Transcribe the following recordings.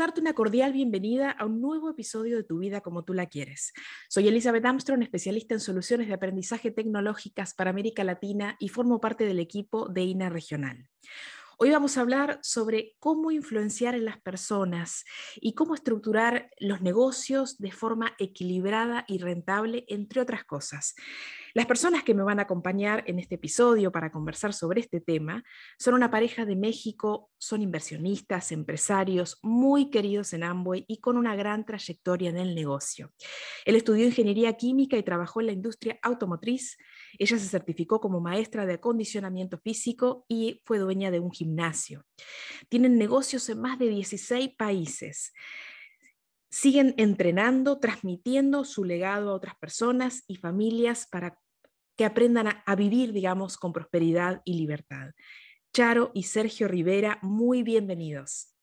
Darte una cordial bienvenida a un nuevo episodio de Tu vida como tú la quieres. Soy Elizabeth Armstrong, especialista en soluciones de aprendizaje tecnológicas para América Latina y formo parte del equipo de INA Regional. Hoy vamos a hablar sobre cómo influenciar en las personas y cómo estructurar los negocios de forma equilibrada y rentable, entre otras cosas. Las personas que me van a acompañar en este episodio para conversar sobre este tema son una pareja de México, son inversionistas, empresarios muy queridos en Amway y con una gran trayectoria en el negocio. Él estudió ingeniería química y trabajó en la industria automotriz ella se certificó como maestra de acondicionamiento físico y fue dueña de un gimnasio. Tienen negocios en más de 16 países. Siguen entrenando, transmitiendo su legado a otras personas y familias para que aprendan a, vivir, digamos, con prosperidad y libertad. Charo y Sergio Rivera, muy bienvenidos.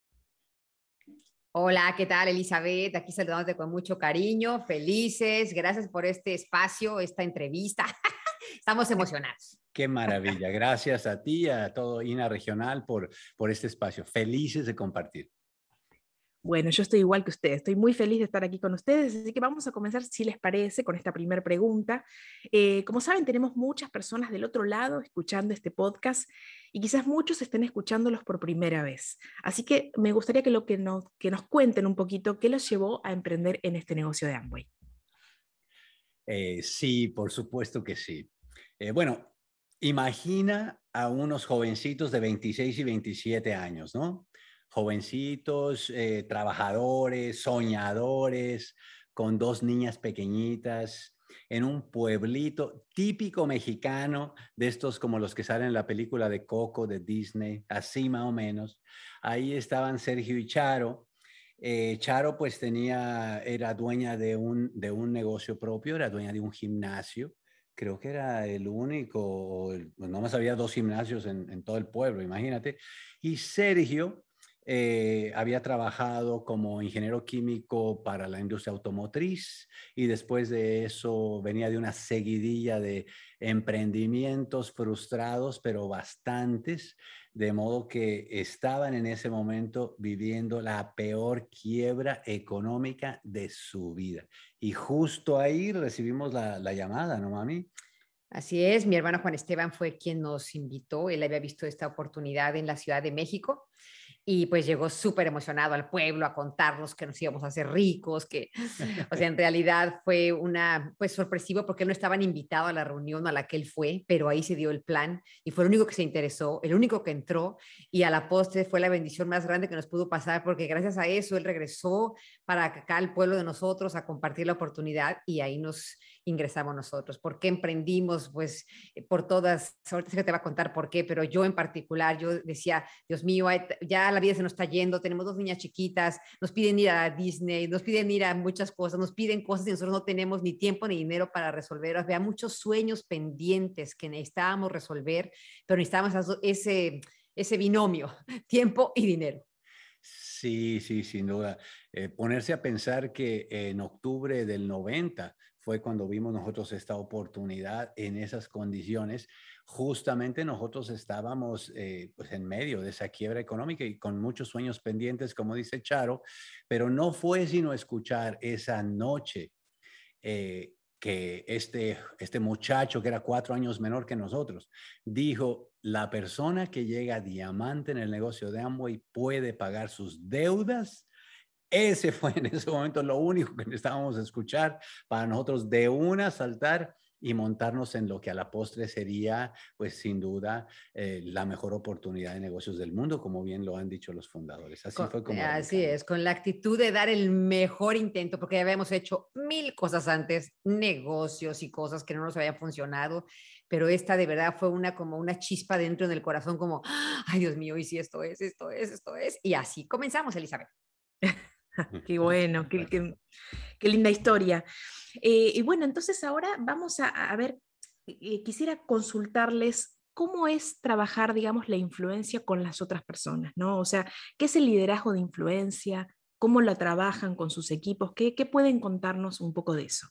Hola, ¿qué tal Elizabeth? Aquí saludándote con mucho cariño, felices, gracias por este espacio, esta entrevista. Estamos emocionados. Qué maravilla. Gracias a ti y a todo INA Regional por, por este espacio. Felices de compartir. Bueno, yo estoy igual que ustedes, estoy muy feliz de estar aquí con ustedes, así que vamos a comenzar, si les parece, con esta primera pregunta. Eh, como saben, tenemos muchas personas del otro lado escuchando este podcast y quizás muchos estén escuchándolos por primera vez. Así que me gustaría que, lo que, nos, que nos cuenten un poquito qué los llevó a emprender en este negocio de Amway. Eh, sí, por supuesto que sí. Eh, bueno, imagina a unos jovencitos de 26 y 27 años, ¿no? Jovencitos, eh, trabajadores, soñadores, con dos niñas pequeñitas, en un pueblito típico mexicano, de estos como los que salen en la película de Coco de Disney, así más o menos. Ahí estaban Sergio y Charo. Eh, Charo pues tenía, era dueña de un, de un negocio propio, era dueña de un gimnasio creo que era el único, pues, no más había dos gimnasios en, todo el pueblo, imagínate. Y Sergio eh, había trabajado como ingeniero químico para la industria automotriz y después de eso venía de una seguidilla de emprendimientos frustrados, pero bastantes, de modo que estaban en ese momento viviendo la peor quiebra económica de su vida. Y justo ahí recibimos la, llamada, ¿no, mami? Así es, mi hermano Juan Esteban fue quien nos invitó, él había visto esta oportunidad en la Ciudad de México y pues llegó súper emocionado al pueblo a contarnos que nos íbamos a hacer ricos, que, o sea, en realidad fue una, pues sorpresivo porque no estaban invitados a la reunión a la que él fue, pero ahí se dio el plan y fue el único que se interesó, el único que entró y a la postre fue la bendición más grande que nos pudo pasar porque gracias a eso él regresó para acá al pueblo de nosotros a compartir la oportunidad y ahí nos ingresamos nosotros. ¿Por qué emprendimos? Pues eh, por todas, ahorita que te va a contar por qué, pero yo en particular, yo decía, Dios mío, ya la vida se nos está yendo, tenemos dos niñas chiquitas, nos piden ir a Disney, nos piden ir a muchas cosas, nos piden cosas y nosotros no tenemos ni tiempo ni dinero para resolver. Había muchos sueños pendientes que necesitábamos resolver, pero necesitábamos ese, ese binomio, tiempo y dinero. Sí, sí, sin duda. Eh, ponerse a pensar que en octubre del 90 fue cuando vimos nosotros esta oportunidad en esas condiciones. Justamente nosotros estábamos eh, pues en medio de esa quiebra económica y con muchos sueños pendientes, como dice Charo, pero no fue sino escuchar esa noche eh, que este, este muchacho, que era cuatro años menor que nosotros, dijo, la persona que llega diamante en el negocio de Amway puede pagar sus deudas ese fue en ese momento lo único que necesitábamos escuchar para nosotros de una saltar y montarnos en lo que a la postre sería, pues sin duda, eh, la mejor oportunidad de negocios del mundo, como bien lo han dicho los fundadores. Así fue como. Así es, con la actitud de dar el mejor intento, porque ya habíamos hecho mil cosas antes, negocios y cosas que no nos habían funcionado, pero esta de verdad fue una como una chispa dentro del corazón, como, ay Dios mío, y si esto es, esto es, esto es. Y así comenzamos, Elizabeth. qué bueno, qué, linda historia. Eh, y bueno, entonces ahora vamos a, ver eh, quisiera consultarles cómo es trabajar, digamos, la influencia con las otras personas, ¿no? O sea, ¿qué es el liderazgo de influencia? ¿Cómo la trabajan con sus equipos? ¿Qué, qué pueden contarnos un poco de eso?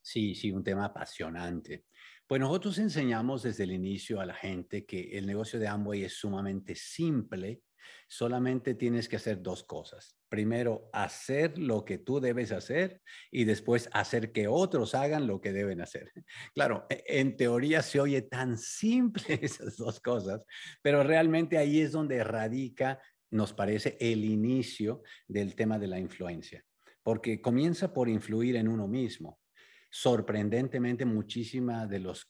Sí, sí, un tema apasionante. Pues nosotros enseñamos desde el inicio a la gente que el negocio de Amway es sumamente simple. Solamente tienes que hacer dos cosas. Primero, hacer lo que tú debes hacer y después hacer que otros hagan lo que deben hacer. Claro, e, en teoría se oye tan simple esas dos cosas, pero realmente ahí es donde radica, nos parece, el inicio del tema de la influencia, porque comienza por influir en uno mismo sorprendentemente muchísima de los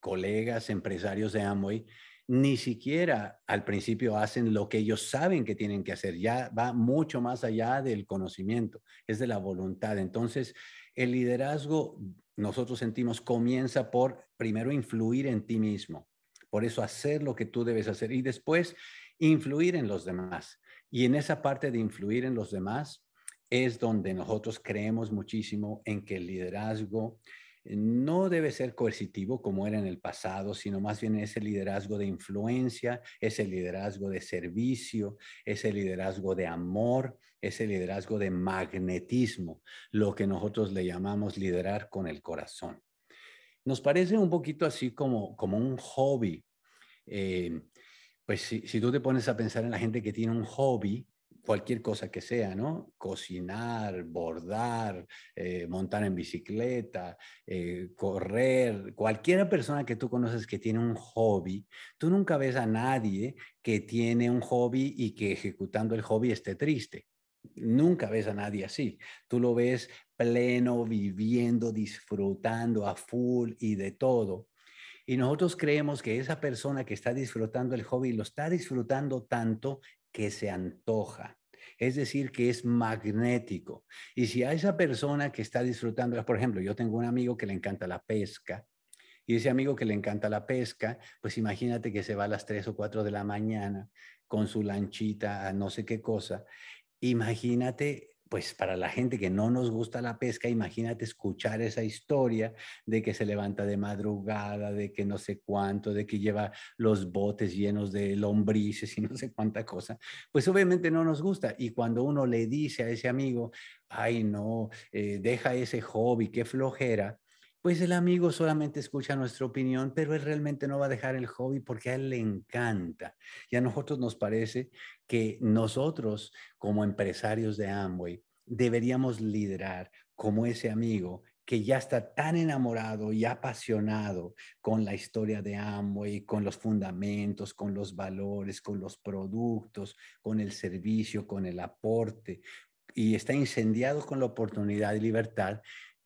colegas empresarios de Amway ni siquiera al principio hacen lo que ellos saben que tienen que hacer, ya va mucho más allá del conocimiento, es de la voluntad. Entonces, el liderazgo, nosotros sentimos, comienza por primero influir en ti mismo, por eso hacer lo que tú debes hacer y después influir en los demás. Y en esa parte de influir en los demás, es donde nosotros creemos muchísimo en que el liderazgo no debe ser coercitivo como era en el pasado, sino más bien es el liderazgo de influencia, es el liderazgo de servicio, es el liderazgo de amor, es el liderazgo de magnetismo, lo que nosotros le llamamos liderar con el corazón. Nos parece un poquito así como, como un hobby. Eh, pues si, si tú te pones a pensar en la gente que tiene un hobby, cualquier cosa que sea, ¿no? Cocinar, bordar, eh, montar en bicicleta, eh, correr, cualquier persona que tú conoces que tiene un hobby, tú nunca ves a nadie que tiene un hobby y que ejecutando el hobby esté triste. Nunca ves a nadie así. Tú lo ves pleno, viviendo, disfrutando a full y de todo. Y nosotros creemos que esa persona que está disfrutando el hobby lo está disfrutando tanto que se antoja. Es decir, que es magnético. Y si a esa persona que está disfrutando, por ejemplo, yo tengo un amigo que le encanta la pesca, y ese amigo que le encanta la pesca, pues imagínate que se va a las 3 o 4 de la mañana con su lanchita a no sé qué cosa. Imagínate pues para la gente que no nos gusta la pesca, imagínate escuchar esa historia de que se levanta de madrugada, de que no sé cuánto, de que lleva los botes llenos de lombrices y no sé cuánta cosa, pues obviamente no nos gusta. Y cuando uno le dice a ese amigo, ay no, eh, deja ese hobby, qué flojera, pues el amigo solamente escucha nuestra opinión, pero él realmente no va a dejar el hobby porque a él le encanta. Y a nosotros nos parece que nosotros como empresarios de Amway deberíamos liderar como ese amigo que ya está tan enamorado y apasionado con la historia de Amway, con los fundamentos, con los valores, con los productos, con el servicio, con el aporte, y está incendiado con la oportunidad y libertad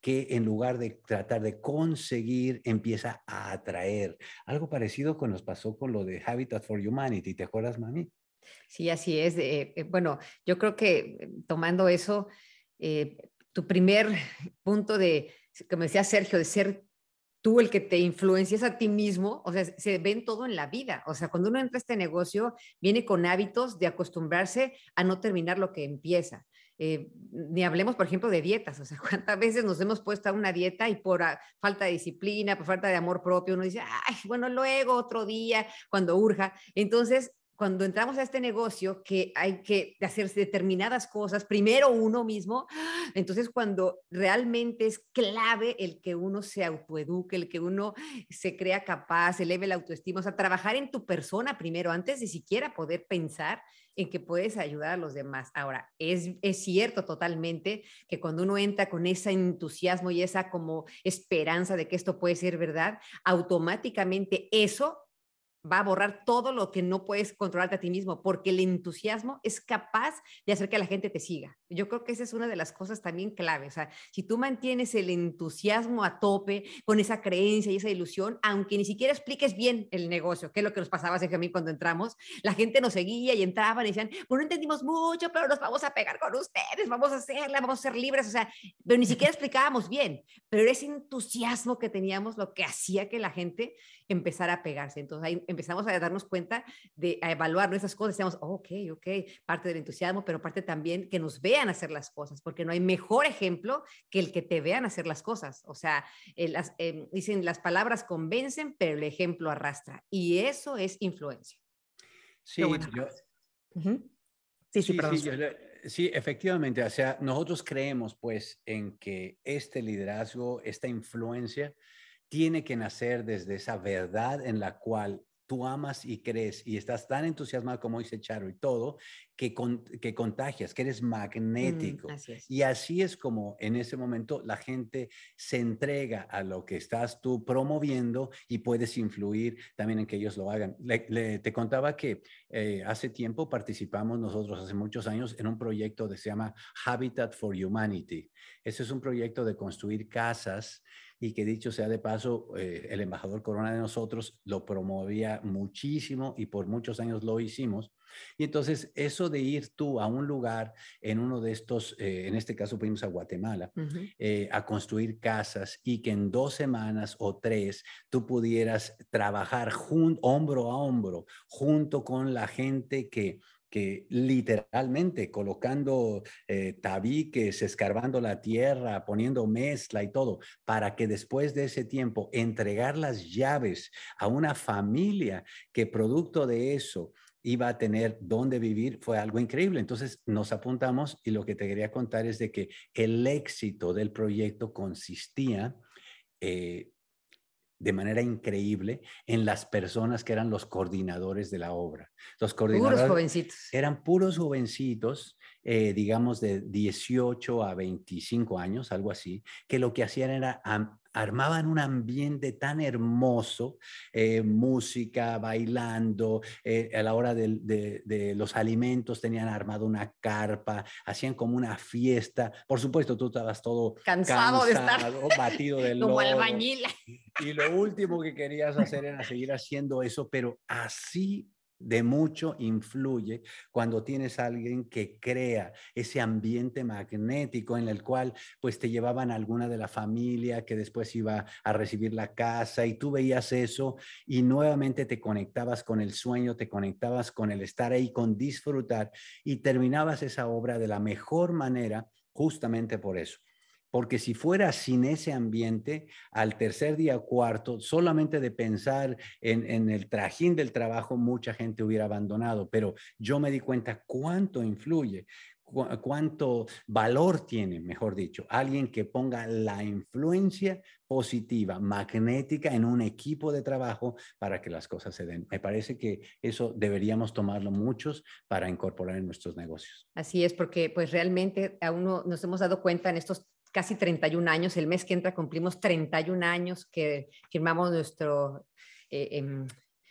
que en lugar de tratar de conseguir, empieza a atraer. Algo parecido con nos pasó con lo de Habitat for Humanity. ¿Te acuerdas, mami? Sí, así es. Eh, bueno, yo creo que eh, tomando eso, eh, tu primer punto de, como decía Sergio, de ser tú el que te influencias a ti mismo, o sea, se ven todo en la vida. O sea, cuando uno entra a este negocio, viene con hábitos de acostumbrarse a no terminar lo que empieza. Eh, ni hablemos, por ejemplo, de dietas, o sea, cuántas veces nos hemos puesto a una dieta y por ah, falta de disciplina, por falta de amor propio, uno dice, ay, bueno, luego otro día, cuando urja. Entonces, cuando entramos a este negocio que hay que hacer determinadas cosas, primero uno mismo, entonces cuando realmente es clave el que uno se autoeduque, el que uno se crea capaz, eleve la autoestima, o sea, trabajar en tu persona primero, antes de siquiera poder pensar en que puedes ayudar a los demás. Ahora, es, es cierto totalmente que cuando uno entra con ese entusiasmo y esa como esperanza de que esto puede ser verdad, automáticamente eso va a borrar todo lo que no puedes controlarte a ti mismo, porque el entusiasmo es capaz de hacer que la gente te siga. Yo creo que esa es una de las cosas también claves. O sea, si tú mantienes el entusiasmo a tope, con esa creencia y esa ilusión, aunque ni siquiera expliques bien el negocio, que es lo que nos pasaba hace mí cuando entramos, la gente nos seguía y entraban y decían, bueno, no entendimos mucho, pero nos vamos a pegar con ustedes, vamos a hacerla, vamos a ser libres. O sea, pero ni siquiera explicábamos bien, pero ese entusiasmo que teníamos lo que hacía que la gente empezara a pegarse. Entonces ahí empezamos a darnos cuenta de a evaluar nuestras cosas, decíamos, oh, ok, ok, parte del entusiasmo, pero parte también que nos vean hacer las cosas, porque no hay mejor ejemplo que el que te vean hacer las cosas. O sea, eh, las, em, dicen, las palabras convencen, pero el ejemplo arrastra. Y eso es influencia. Sí, sí, sí, sí, efectivamente. O sea, nosotros creemos pues en que este liderazgo, esta influencia, tiene que nacer desde esa verdad en la cual tú amas y crees y estás tan entusiasmado como dice Charo y todo, que, que contagias, que eres mm, magnético. Y así es como en ese momento la gente se entrega a lo que estás tú promoviendo y puedes influir también en que ellos lo hagan. te contaba que eh, hace tiempo participamos nosotros, hace muchos años, en un proyecto que se llama Habitat for Humanity. Ese es un proyecto de construir casas y que dicho sea de paso, eh, el embajador Corona de nosotros lo promovía muchísimo y por muchos años lo hicimos. Y entonces eso de ir tú a un lugar en uno de estos, eh, en este caso fuimos a Guatemala, eh, a construir casas y que en dos semanas o tres tú pudieras trabajar hombro a hombro junto con la gente que literalmente colocando eh, tabiques, escarbando la tierra, poniendo mezcla y todo, para que después de ese tiempo entregar las llaves a una familia que producto de eso iba a tener dónde vivir, fue algo increíble. Entonces nos apuntamos y lo que te quería contar es de que el éxito del proyecto consistía eh, de manera increíble en las personas que eran los coordinadores de la obra. Los coordinadores puros jovencitos. Eran puros jovencitos, eh, digamos de 18 a 25 años, algo así, que lo que hacían era armaban un ambiente tan hermoso, eh, música, bailando, eh, a la hora de, los alimentos tenían armado una carpa, hacían como una fiesta. Por supuesto, tú estabas todo cansado, de estar batido del como albañil. Y lo último que querías hacer era seguir haciendo eso, pero así de mucho influye cuando tienes alguien que crea ese ambiente magnético en el cual pues te llevaban a alguna de la familia que después iba a recibir la casa y tú veías eso y nuevamente te conectabas con el sueño, te conectabas con el estar ahí, con disfrutar y terminabas esa obra de la mejor manera justamente por eso. Porque si fuera sin ese ambiente, al tercer día cuarto, solamente de pensar en, el trajín del trabajo, mucha gente hubiera abandonado. Pero yo me di cuenta cuánto influye, cuánto valor tiene, mejor dicho, alguien que ponga la influencia positiva, magnética en un equipo de trabajo para que las cosas se den. Me parece que eso deberíamos tomarlo muchos para incorporar en nuestros negocios. Así es, porque pues realmente aún no nos hemos dado cuenta en estos casi 31 años. El mes que entra cumplimos 31 años que firmamos nuestro, eh, em,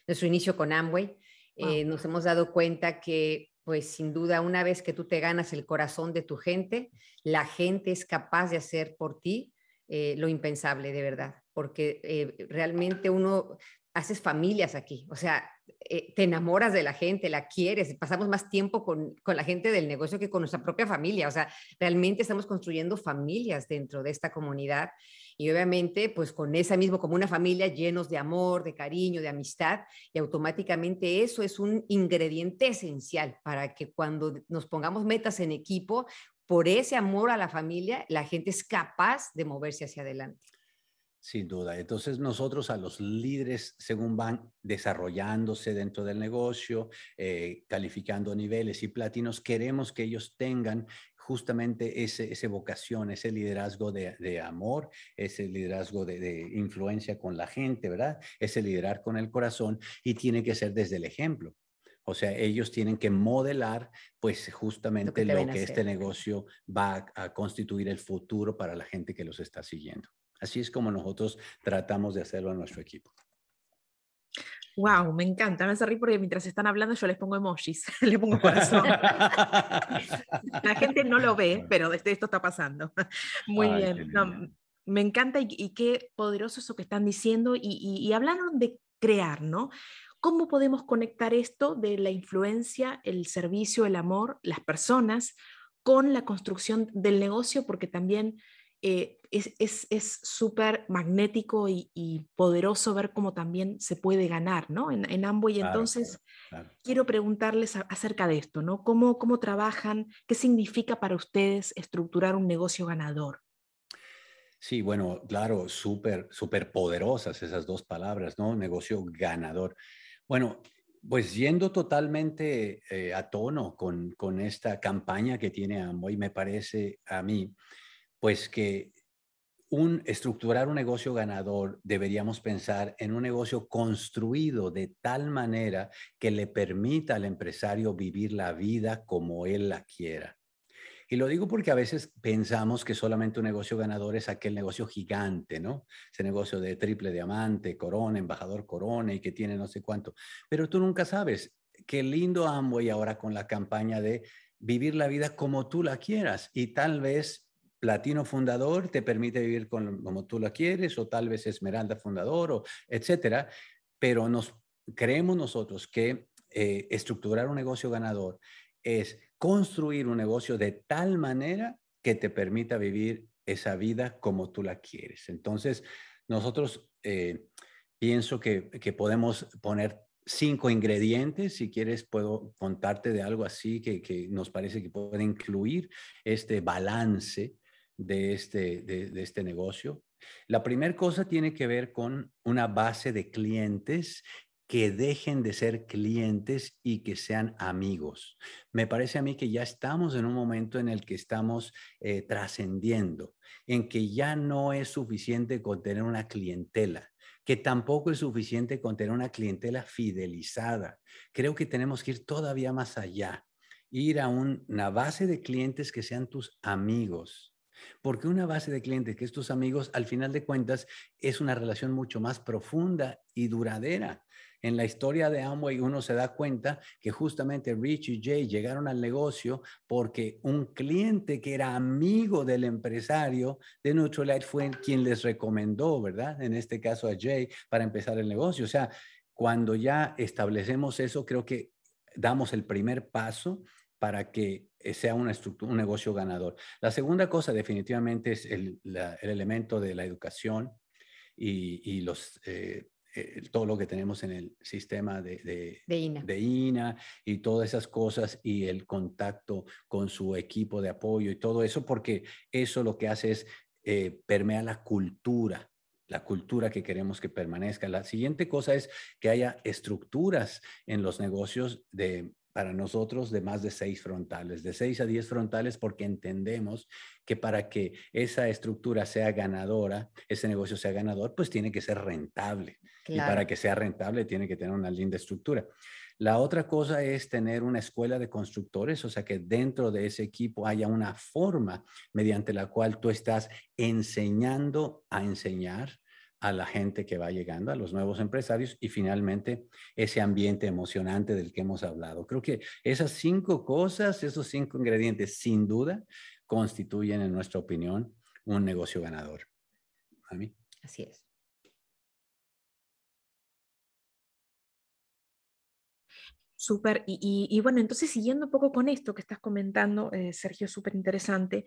nuestro inicio con Amway. Eh, nos hemos dado cuenta que, pues sin duda, una vez que tú te ganas el corazón de tu gente, la gente es capaz de hacer por ti eh, lo impensable, de verdad, porque realmente uno haces familias aquí, o sea, eh, te enamoras de la gente, la quieres, pasamos más tiempo con, con, la gente del negocio que con nuestra propia familia, o sea, realmente estamos construyendo familias dentro de esta comunidad y obviamente pues con esa mismo como una familia llenos de amor, de cariño, de amistad y automáticamente eso es un ingrediente esencial para que cuando nos pongamos metas en equipo, por ese amor a la familia, la gente es capaz de moverse hacia adelante. Sin duda. Entonces nosotros a los líderes, según van desarrollándose dentro del negocio, eh, calificando niveles y platinos, queremos que ellos tengan justamente ese, ese vocación, ese liderazgo de, amor, ese liderazgo de, de, influencia con la gente, ¿verdad? Ese liderar con el corazón y tiene que ser desde el ejemplo. O sea, ellos tienen que modelar, pues justamente lo que, este negocio va a constituir el futuro para la gente que los está siguiendo. Así es como nosotros tratamos de hacerlo en nuestro equipo. Wow, me encanta, me hace reír porque mientras están hablando yo les pongo emojis, les pongo corazón. La gente no lo ve, pero esto está pasando. Muy bien. me encanta y, qué poderoso eso que están diciendo y, y, hablaron de crear, ¿no? ¿Cómo podemos conectar esto de la influencia, el servicio, el amor, las personas con la construcción del negocio? Porque también eh, es súper magnético y, poderoso ver cómo también se puede ganar, ¿no? En, en Amway, entonces, quiero preguntarles acerca de esto, ¿no? ¿Cómo, ¿Cómo trabajan? ¿Qué significa para ustedes estructurar un negocio ganador? Sí, bueno, claro, súper, súper poderosas esas dos palabras, ¿no? Negocio ganador. Bueno, pues yendo totalmente eh, a tono con, con, esta campaña que tiene Amway, me parece a mí, pues que un estructurar un negocio ganador deberíamos pensar en un negocio construido de tal manera que le permita al empresario vivir la vida como él la quiera. Y lo digo porque a veces pensamos que solamente un negocio ganador es aquel negocio gigante, ¿no? Ese negocio de triple diamante, corona, embajador corona y que tiene no sé cuánto. Pero tú nunca sabes. Qué lindo Amway ahora con la campaña de vivir la vida como tú la quieras y tal vez platino fundador te permite vivir como tú la quieres o tal vez esmeralda fundador o etcétera, pero nos creemos nosotros que eh, estructurar un negocio ganador es construir un negocio de tal manera que te permita vivir esa vida como tú la quieres. Entonces, nosotros eh, pienso que, que, podemos poner cinco ingredientes. Si quieres, puedo contarte de algo así que, que nos parece que puede incluir este balance de este, de, este negocio. La primera cosa tiene que ver con una base de clientes que dejen de ser clientes y que sean amigos. Me parece a mí que ya estamos en un momento en el que estamos eh, trascendiendo, en que ya no es suficiente con tener una clientela, que tampoco es suficiente con tener una clientela fidelizada. Creo que tenemos que ir todavía más allá, ir a una base de clientes que sean tus amigos. Porque una base de clientes que es tus amigos, al final de cuentas, es una relación mucho más profunda y duradera en la historia de Amway uno se da cuenta que justamente Rich y Jay llegaron al negocio porque un cliente que era amigo del empresario de Nutrilite fue quien les recomendó, ¿verdad? En este caso a Jay para empezar el negocio. O sea, cuando ya establecemos eso, creo que damos el primer paso para que sea una estructura, un negocio ganador. La segunda cosa definitivamente es el, elemento de la educación y, los eh, eh, todo lo que tenemos en el sistema de, de, INA. y todas esas cosas y el contacto con su equipo de apoyo y todo eso, porque eso lo que hace es eh, permear la cultura la cultura que queremos que permanezca. La siguiente cosa es que haya estructuras en los negocios de para nosotros de más de seis frontales, de seis a diez frontales, porque entendemos que para que esa estructura sea ganadora, ese negocio sea ganador, pues tiene que ser rentable. Y para que sea rentable, tiene que tener una linda estructura. La otra cosa es tener una escuela de constructores, o sea, que dentro de ese equipo haya una forma mediante la cual tú estás enseñando a enseñar, a la gente que va llegando, a los nuevos empresarios y finalmente ese ambiente emocionante del que hemos hablado. Creo que esas cinco cosas, esos cinco ingredientes, sin duda, constituyen, en nuestra opinión, un negocio ganador. A mí. Así es. Súper, y, bueno, entonces siguiendo un poco con esto que estás comentando, eh, Sergio, súper interesante,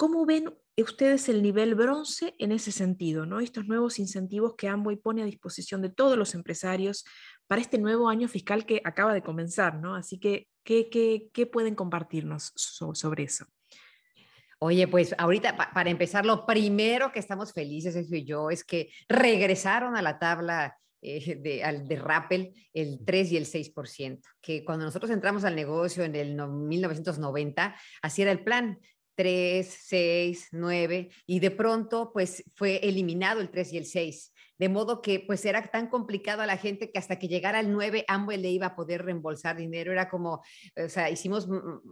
¿Cómo ven ustedes el nivel bronce en ese sentido? ¿no? Estos nuevos incentivos que Amway pone a disposición de todos los empresarios para este nuevo año fiscal que acaba de comenzar. ¿no? Así que, ¿qué, pueden compartirnos sobre eso? Oye, pues ahorita para empezar, lo primero que estamos felices, eso y yo, es que regresaron a la tabla eh, de, al, de Rappel el 3 y el 6%, que cuando nosotros entramos al negocio en el 1990, así era el plan, 3, 6, 9 y de pronto pues fue eliminado el 3 y el 6 de modo que pues era tan complicado a la gente que hasta que llegara el 9 Amway le iba a poder reembolsar dinero, era como, o sea, hicimos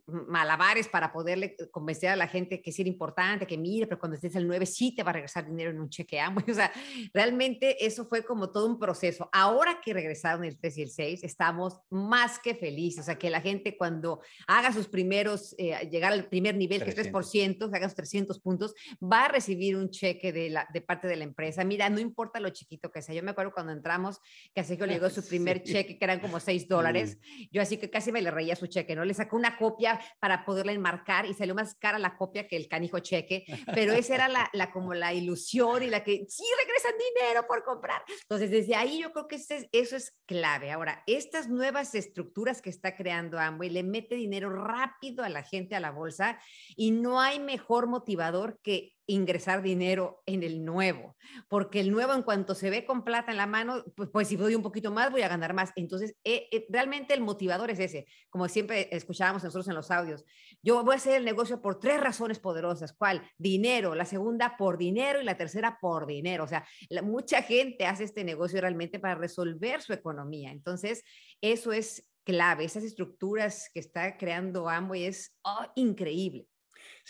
malabares para poderle convencer a la gente que sí era importante, que mire, pero cuando estés el 9 sí te va a regresar dinero en un cheque Amway, o sea, realmente eso fue como todo un proceso. Ahora que regresaron el 3 y el 6, estamos más que felices, o sea, que la gente cuando haga sus primeros, eh, llegar al primer nivel, que es 3%, haga sus 300 puntos, va a recibir un cheque de, la, de parte de la empresa. Mira, no importa los chiquito que sea. Yo me acuerdo cuando entramos, que a Sergio le llegó su primer cheque, que eran como 6 dólares. Yo así que casi me le reía su cheque, ¿no? Le sacó una copia para poderla enmarcar y salió más cara la copia que el canijo cheque, pero esa era la, la como la ilusión y la que sí regresan dinero por comprar. Entonces, desde ahí yo creo que eso es clave. Ahora, estas nuevas estructuras que está creando Amway le mete dinero rápido a la gente a la bolsa y no hay mejor motivador que ingresar dinero en el nuevo, porque el nuevo en cuanto se ve con plata en la mano, pues, pues si doy un poquito más voy a ganar más. Entonces, eh, eh, realmente el motivador es ese, como siempre escuchábamos nosotros en los audios. Yo voy a hacer el negocio por tres razones poderosas. ¿Cuál? Dinero, la segunda por dinero y la tercera por dinero. O sea, mucha gente hace este negocio realmente para resolver su economía. Entonces, eso es clave, esas estructuras que está creando Amway es oh, increíble.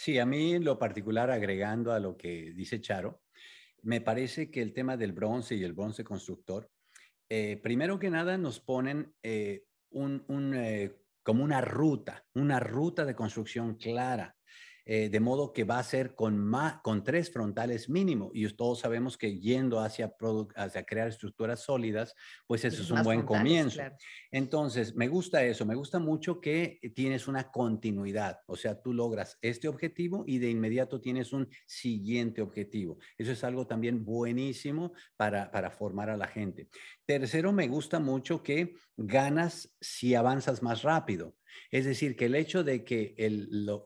Sí, a mí lo particular, agregando a lo que dice Charo, me parece que el tema del bronce y el bronce constructor, eh, primero que nada nos ponen eh, un, eh, como una ruta, una ruta de construcción clara. Eh, de modo que va a ser con, más, con tres frontales mínimo. Y todos sabemos que yendo hacia, hacia crear estructuras sólidas, pues eso es un buen comienzo. Entonces, me gusta eso, me gusta mucho que tienes una continuidad, o sea, tú logras este objetivo y de inmediato tienes un siguiente objetivo. Eso es algo también buenísimo para, para formar a la gente. Tercero, me gusta mucho que ganas si avanzas más rápido. Es decir, que el hecho de que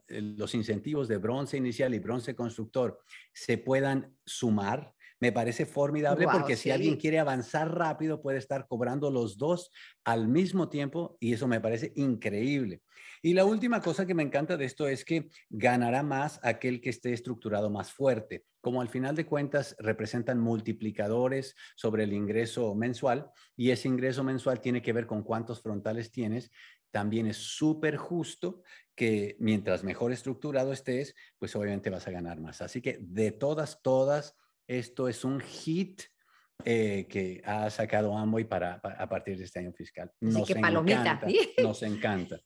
los incentivos de bronce inicial y bronce constructor se puedan sumar, me parece formidable porque si alguien quiere avanzar rápido puede estar cobrando los dos al mismo tiempo y eso me parece increíble. Y la última cosa que me encanta de esto es que ganará más aquel que esté estructurado más fuerte. Como al final de cuentas representan multiplicadores sobre el ingreso mensual y ese ingreso mensual tiene que ver con cuántos frontales tienes, también es súper justo que mientras mejor estructurado estés, pues obviamente vas a ganar más. Así que de todas, todas, esto es un hit eh, que ha sacado Amway para, a partir de este año fiscal. Nos que palomita. nos encanta.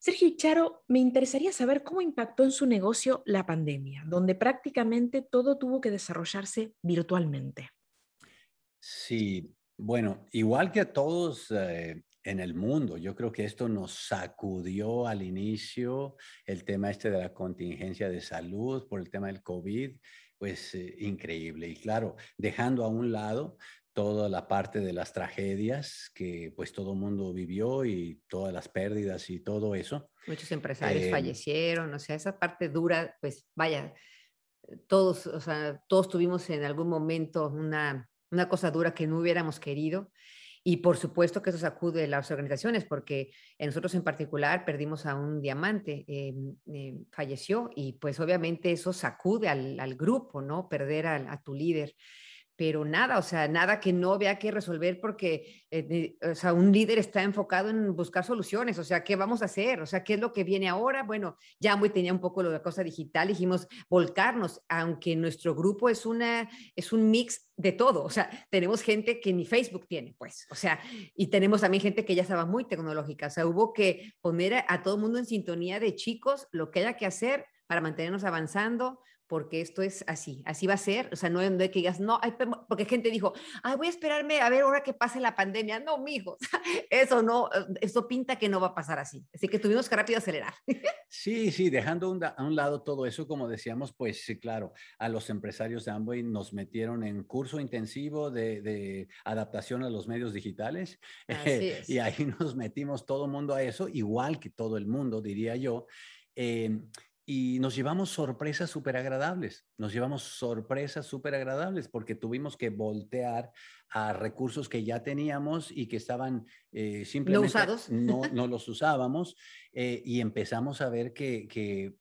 Sergio Charo, me interesaría saber cómo impactó en su negocio la pandemia, donde prácticamente todo tuvo que desarrollarse virtualmente. Sí, bueno, igual que a todos eh, en el mundo. Yo creo que esto nos sacudió al inicio el tema este de la contingencia de salud por el tema del COVID, pues eh, increíble. Y claro, dejando a un lado toda la parte de las tragedias que pues todo el mundo vivió y todas las pérdidas y todo eso. Muchos empresarios em, fallecieron, o sea, esa parte dura, pues vaya, todos, o sea, todos tuvimos en algún momento una, una cosa dura que no hubiéramos querido. Y por supuesto que eso sacude las organizaciones, porque nosotros en particular perdimos a un diamante, eh, eh, falleció, y pues obviamente eso sacude al, grupo, ¿no? Perder a tu líder pero nada, o sea, nada que no vea que resolver porque, eh, o sea, un líder está enfocado en buscar soluciones, o sea, ¿qué vamos a hacer? O sea, ¿qué es lo que viene ahora? Bueno, ya muy tenía un poco lo de la cosa digital, dijimos volcarnos, aunque nuestro grupo es, una, es un mix de todo, o sea, tenemos gente que ni Facebook tiene, pues, o sea, y tenemos también gente que ya estaba muy tecnológica, o sea, hubo que poner a, a todo el mundo en sintonía de chicos, lo que haya que hacer para mantenernos avanzando, porque esto es así, así va a ser, o sea, no hay que digas, no, porque gente dijo, ay, voy a esperarme a ver ahora que pase la pandemia, no, mijo, eso no, eh, eso pinta que no va a pasar así, así que tuvimos que rápido acelerar. Sí, sí, dejando a un lado todo eso, como decíamos, pues sí, claro, a los empresarios de Amway nos metieron en curso intensivo de, adaptación a los medios digitales y ahí nos metimos todo el mundo a eso, igual que todo el mundo, diría yo. Eh, y nos llevamos sorpresas súper agradables, nos llevamos sorpresas súper agradables porque tuvimos que voltear a recursos que ya teníamos y que estaban eh, simplemente no usados, no, no los usábamos eh, y empezamos a ver que, que,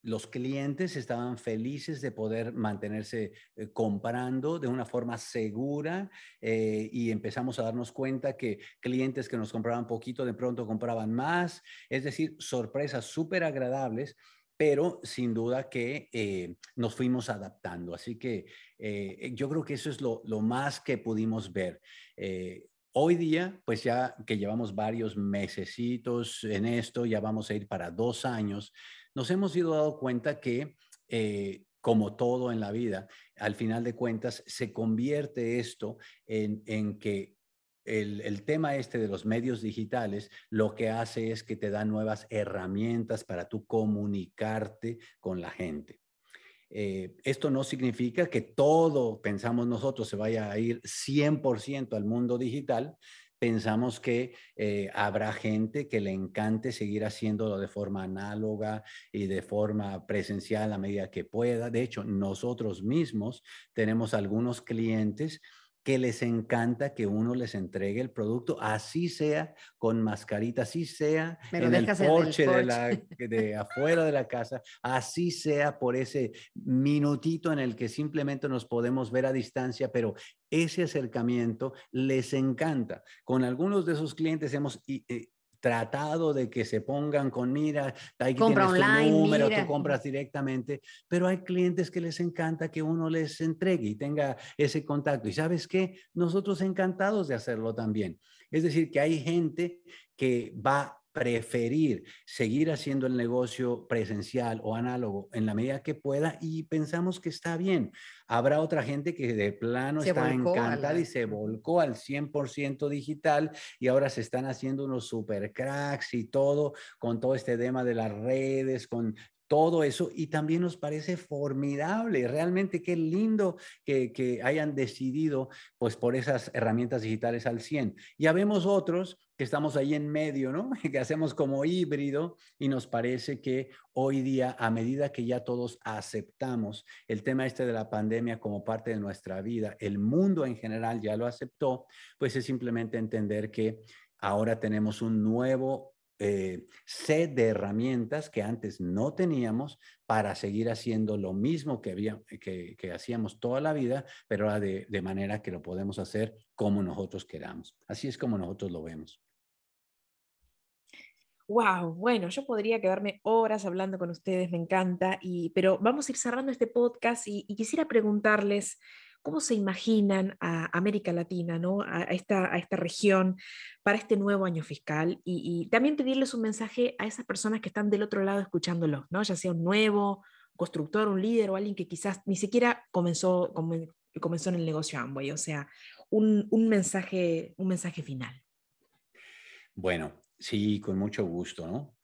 los clientes estaban felices de poder mantenerse eh, comprando de una forma segura y empezamos a darnos cuenta que clientes que nos compraban poquito de pronto compraban más, es decir, sorpresas súper agradables pero sin duda que eh, nos fuimos adaptando. Así que eh, yo creo que eso es lo, más que pudimos ver. Eh, hoy día, pues ya que llevamos varios mesecitos en esto, ya vamos a ir para dos años, nos hemos ido dado cuenta que como todo en la vida, al final de cuentas se convierte esto en, en que el, tema este de los medios digitales lo que hace es que te da nuevas herramientas para tú comunicarte con la gente. Eh, esto no significa que todo, pensamos nosotros, se vaya a ir 100% al mundo digital. Pensamos que eh, habrá gente que le encante seguir haciéndolo de forma análoga y de forma presencial a medida que pueda. De hecho, nosotros mismos tenemos algunos clientes que les encanta que uno les entregue el producto, así sea con mascarita, así sea en el porche, De, la, de afuera de la casa, así sea por ese minutito en el que simplemente nos podemos ver a distancia, pero ese acercamiento les encanta. Con algunos de esos clientes hemos eh, tratado de que se pongan con mira, ahí Compra tienes online, número, tú compras directamente, pero hay clientes que les encanta que uno les entregue y tenga ese contacto. Y sabes qué, nosotros encantados de hacerlo también. Es decir, que hay gente que va preferir seguir haciendo el negocio presencial o análogo en la medida que pueda y pensamos que está bien. Habrá otra gente que de plano está encantada y se volcó al 100% digital y ahora se están haciendo unos super cracks y todo con todo este tema de las redes, con todo eso y también nos parece formidable. Realmente qué lindo que, que, hayan decidido pues por esas herramientas digitales al 100. Ya vemos otros que estamos ahí en medio, ¿no? Que hacemos como híbrido y nos parece que hoy día, a medida que ya todos aceptamos el tema este de la pandemia como parte de nuestra vida, el mundo en general ya lo aceptó, pues es simplemente entender que ahora tenemos un nuevo eh, de herramientas que antes no teníamos para seguir haciendo lo mismo que, había, que, que hacíamos toda la vida, pero ahora de, de manera que lo podemos hacer como nosotros queramos. Así es como nosotros lo vemos. Wow, bueno, yo podría quedarme horas hablando con ustedes, me encanta, y, pero vamos a ir cerrando este podcast y quisiera preguntarles, ¿Cómo se imaginan a América Latina, ¿no? a, esta, a esta región para este nuevo año fiscal? Y, también pedirles un mensaje a esas personas que están del otro lado escuchándolo, ¿no? ya sea un nuevo constructor, un líder o alguien que quizás ni siquiera comenzó, comenzó en el negocio Amway, o sea, un, un, mensaje, un mensaje final. Bueno, sí, con mucho gusto, ¿no?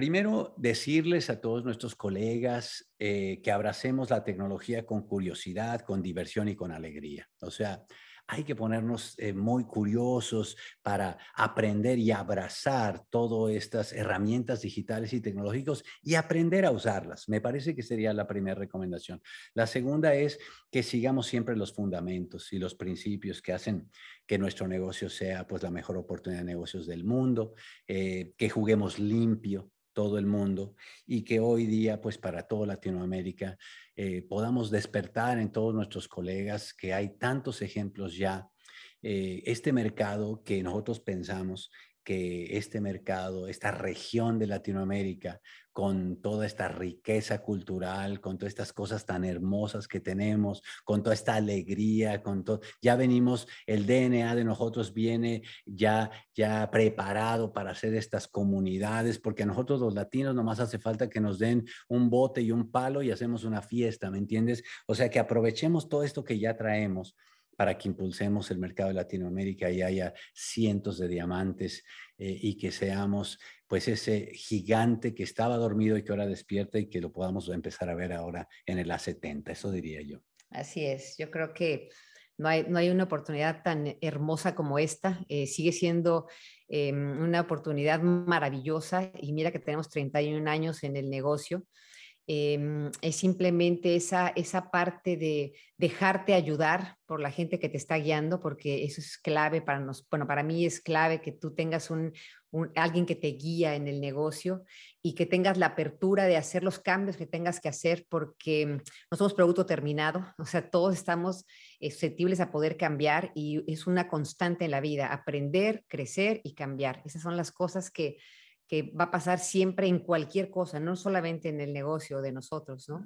Primero, decirles a todos nuestros colegas eh, que abracemos la tecnología con curiosidad, con diversión y con alegría. O sea, hay que ponernos eh, muy curiosos para aprender y abrazar todas estas herramientas digitales y tecnológicas y aprender a usarlas. Me parece que sería la primera recomendación. La segunda es que sigamos siempre los fundamentos y los principios que hacen que nuestro negocio sea pues la mejor oportunidad de negocios del mundo, eh, que juguemos limpio, todo el mundo y que hoy día, pues para toda Latinoamérica, eh, podamos despertar en todos nuestros colegas que hay tantos ejemplos ya. Eh, este mercado que nosotros pensamos que este mercado, esta región de Latinoamérica, con toda esta riqueza cultural, con todas estas cosas tan hermosas que tenemos, con toda esta alegría, con todo, ya venimos, el DNA de nosotros viene ya, ya preparado para hacer estas comunidades, porque a nosotros los latinos nomás hace falta que nos den un bote y un palo y hacemos una fiesta, ¿me entiendes? O sea, que aprovechemos todo esto que ya traemos para que impulsemos el mercado de Latinoamérica y haya cientos de diamantes eh, y que seamos pues ese gigante que estaba dormido y que ahora despierta y que lo podamos empezar a ver ahora en el A70, eso diría yo. Así es, yo creo que no hay, no hay una oportunidad tan hermosa como esta, eh, sigue siendo em, una oportunidad maravillosa y mira que tenemos 31 años en el negocio. Em, es simplemente esa, esa parte de dejarte ayudar por la gente que te está guiando, porque eso es clave para nos, bueno, para mí es clave que tú tengas un, alguien que te guía en el negocio y que tengas la apertura de hacer los cambios que tengas que hacer, porque no somos producto terminado, o sea, todos estamos susceptibles a poder cambiar y es una constante en la vida, aprender, crecer y cambiar. Esas son las cosas que que va a pasar siempre en cualquier cosa, no solamente en el negocio de nosotros, ¿no?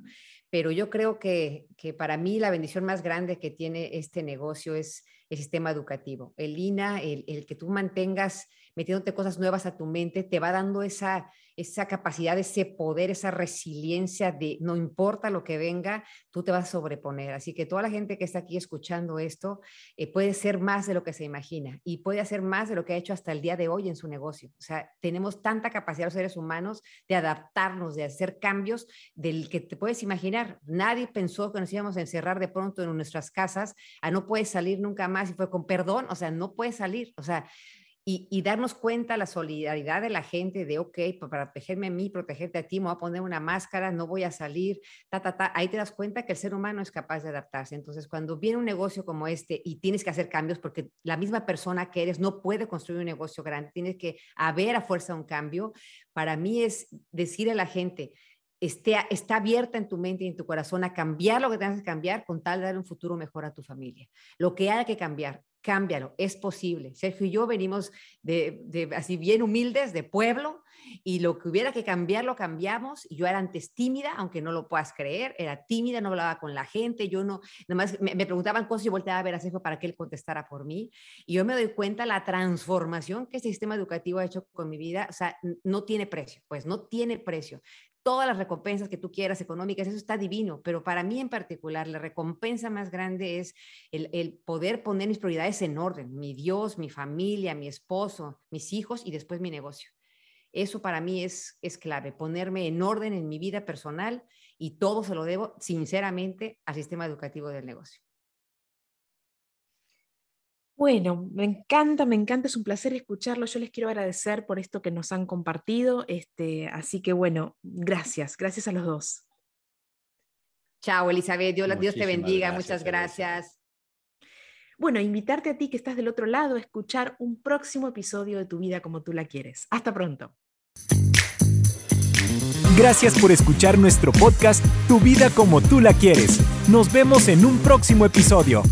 pero yo creo que, que para mí la bendición más grande que tiene este negocio es el sistema educativo. El INA, el, que tú mantengas metiéndote cosas nuevas a tu mente, te va dando esa, esa capacidad, ese poder, esa resiliencia de no importa lo que venga, tú te vas a sobreponer. Así que toda la gente que está aquí escuchando esto eh, puede ser más de lo que se imagina y puede hacer más de lo que ha hecho hasta el día de hoy en su negocio. O sea, tenemos tanta capacidad los seres humanos de adaptarnos, de hacer cambios del que te puedes imaginar. Nadie pensó que nos íbamos a encerrar de pronto en nuestras casas, a no puedes salir nunca más y fue con perdón, o sea, no puedes salir. O sea, y, darnos cuenta la solidaridad de la gente de, ok, para protegerme a mí, protegerte a ti, me voy a poner una máscara, no voy a salir, ta, ta, ta. Ahí te das cuenta que el ser humano es capaz de adaptarse. Entonces, cuando viene un negocio como este y tienes que hacer cambios, porque la misma persona que eres no puede construir un negocio grande, tienes que haber a fuerza un cambio, para mí es decir a la gente, esté, está abierta en tu mente y en tu corazón a cambiar lo que tengas que cambiar con tal de dar un futuro mejor a tu familia. Lo que haya que cambiar, cámbialo, es posible. Sergio y yo venimos de, así bien humildes, de pueblo, y lo que hubiera que cambiar, lo cambiamos. Yo era antes tímida, aunque no lo puedas creer, era tímida, no hablaba con la gente, yo no, nada más me, preguntaban cosas y volteaba a ver a Sergio para que él contestara por mí. Y yo me doy cuenta la transformación que este sistema educativo ha hecho con mi vida, o sea, no tiene precio, pues no tiene precio todas las recompensas que tú quieras económicas, eso está divino, pero para mí en particular la recompensa más grande es el, poder poner mis prioridades en orden, mi Dios, mi familia, mi esposo, mis hijos y después mi negocio. Eso para mí es, es clave, ponerme en orden en mi vida personal y todo se lo debo sinceramente al sistema educativo del negocio. Bueno, me encanta, me encanta, es un placer escucharlo. Yo les quiero agradecer por esto que nos han compartido. Este, así que bueno, gracias, gracias a los dos. Chao, Elizabeth, Dios, Dios te bendiga, muchas gracias. Bueno, invitarte a ti que estás del otro lado a escuchar un próximo episodio de Tu vida como tú la quieres. Hasta pronto. Gracias por escuchar nuestro podcast Tu vida como tú la quieres. Nos vemos en un próximo episodio.